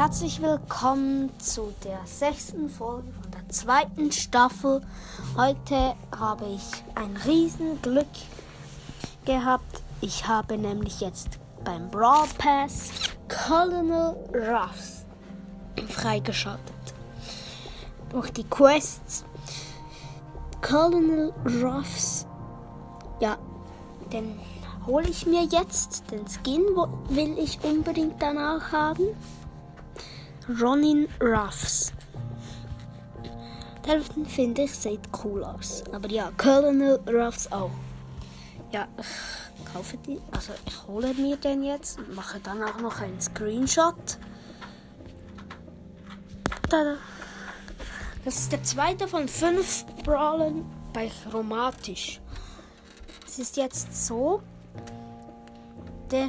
herzlich willkommen zu der sechsten Folge von der zweiten Staffel. Heute habe ich ein Riesenglück gehabt. Ich habe nämlich jetzt beim Brawl Pass Colonel Ruffs freigeschaltet. Durch die Quests Colonel Ruffs. Ja, den hole ich mir jetzt. Den Skin will ich unbedingt danach haben. Ronin Ruffs. Der finde ich sieht cool aus. Aber ja, Colonel Ruffs auch. Ja, ich kaufe die. Also ich hole mir den jetzt und mache dann auch noch einen Screenshot. Tada. Das ist der zweite von fünf Brawlen bei Chromatisch. Es ist jetzt so, der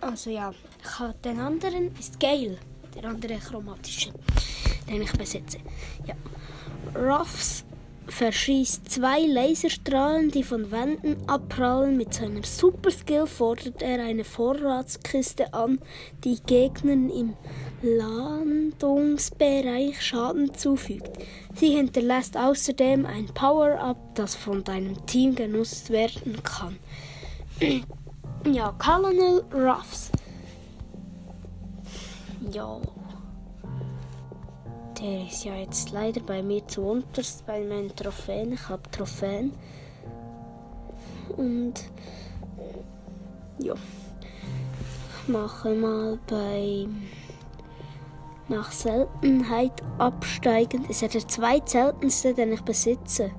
also ja, den anderen ist Gale, der andere chromatische, den ich besitze. Ja. Ruffs verschießt zwei Laserstrahlen, die von Wänden abprallen. Mit seiner Superskill fordert er eine Vorratskiste an, die Gegnern im Landungsbereich Schaden zufügt. Sie hinterlässt außerdem ein Power-Up, das von deinem Team genutzt werden kann. Ja, Colonel Ruffs. Ja. Der ist ja jetzt leider bei mir zu unterst bei meinen Trophäen. Ich habe Trophäen. Und ja. Mache mal bei nach Seltenheit absteigend. Ist ja der zweitseltenste, den ich besitze.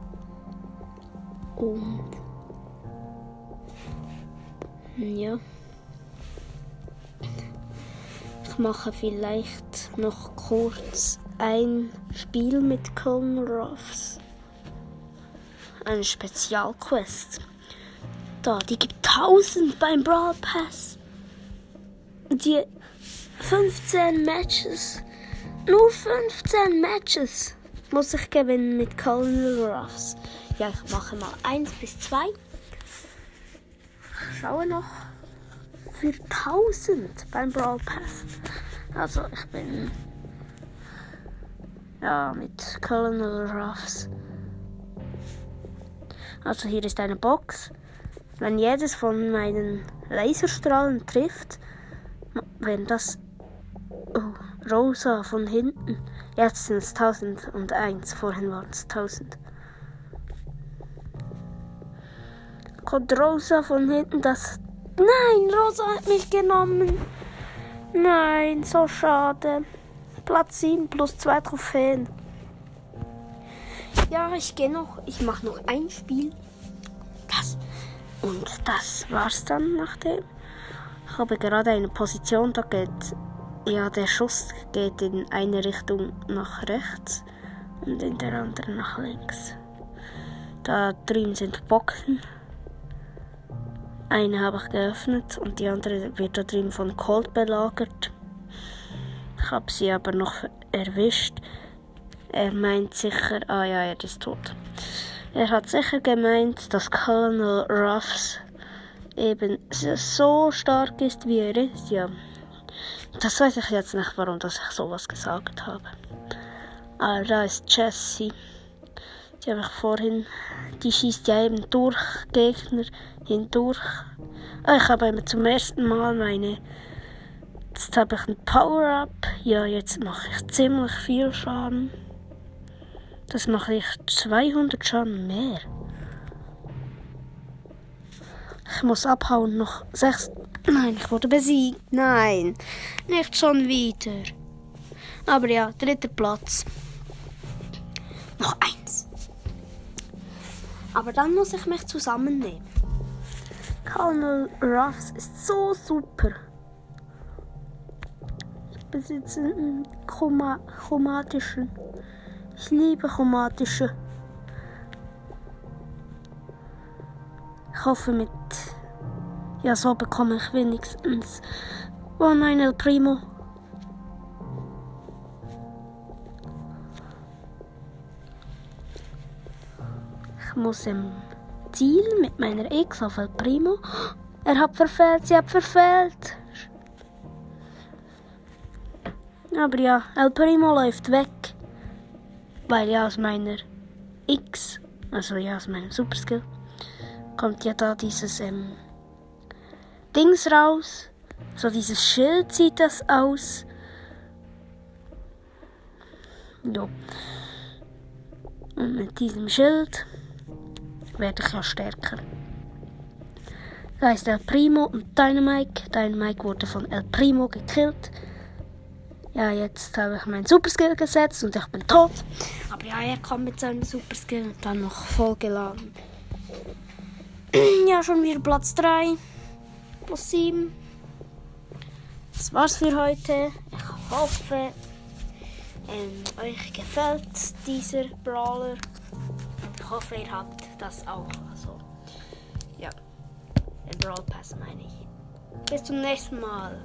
Und ja. Ich mache vielleicht noch kurz ein Spiel mit Colonel Ruffs. Eine Spezialquest. Da, die gibt 1000 beim Brawl Pass. Die 15 Matches. Nur 15 Matches muss ich gewinnen mit Colonel Ruffs. Ja, ich mache mal 1 bis 2 schaue noch für 1000 beim Brawl Pass. Also ich bin ja mit Colonel Ruffs. Also hier ist eine Box. Wenn jedes von meinen Laserstrahlen trifft, wenn das oh, rosa von hinten, jetzt sind es 1001, vorhin waren es 1000. kommt Rosa von hinten. Das. Nein, Rosa hat mich genommen. Nein, so schade. Platz 7 plus 2 Trophäen. Ja, ich gehe noch. Ich mache noch ein Spiel. Das. Und das war's dann nachdem. Ich habe gerade eine Position, da geht. Ja, der Schuss geht in eine Richtung nach rechts und in der anderen nach links. Da drüben sind Boxen. Eine habe ich geöffnet und die andere wird da drin von Colt belagert. Ich habe sie aber noch erwischt. Er meint sicher, ah ja, er ist tot. Er hat sicher gemeint, dass Colonel Ruffs eben so stark ist, wie er ist. Ja, das weiß ich jetzt nicht, warum dass ich sowas gesagt habe. Aber da ist Jessie. Die habe vorhin. Die schießt ja eben durch Gegner hindurch. Ah, ich habe zum ersten Mal meine. Jetzt habe ich ein Power-Up. Ja, jetzt mache ich ziemlich viel Schaden. Das mache ich 200 Schaden mehr. Ich muss abhauen. Noch 6. Nein, ich wurde besiegt. Nein, nicht schon wieder. Aber ja, dritter Platz. Noch eins. Aber dann muss ich mich zusammennehmen. Colonel Ruffs ist so super. Ich besitze einen Chroma chromatischen. Ich liebe chromatische. Ich hoffe mit. Ja, so bekomme ich wenigstens. Oh nein, El Primo. Muss im Ziel mit meiner X auf El Primo. Er hat verfehlt, sie hat verfehlt. Aber ja, El Primo läuft weg. Weil ja aus meiner X, also ja aus meinem Superskill, kommt ja da dieses ähm, Dings raus. So dieses Schild sieht das aus. Jo. Und mit diesem Schild werde ich ja stärker. Da ist El Primo und Dynamike. Dynamike wurde von El Primo gekillt. Ja, jetzt habe ich meinen Superskill gesetzt und ich bin tot. Aber ja, er kommt mit seinem Superskill und dann noch vollgeladen. ja, schon wieder Platz 3. Plus 7. Das war's für heute. Ich hoffe, ähm, euch gefällt dieser Brawler. Hoffe, ihr habt das auch. Also, ja. Den Brawl Pass meine ich. Bis zum nächsten Mal.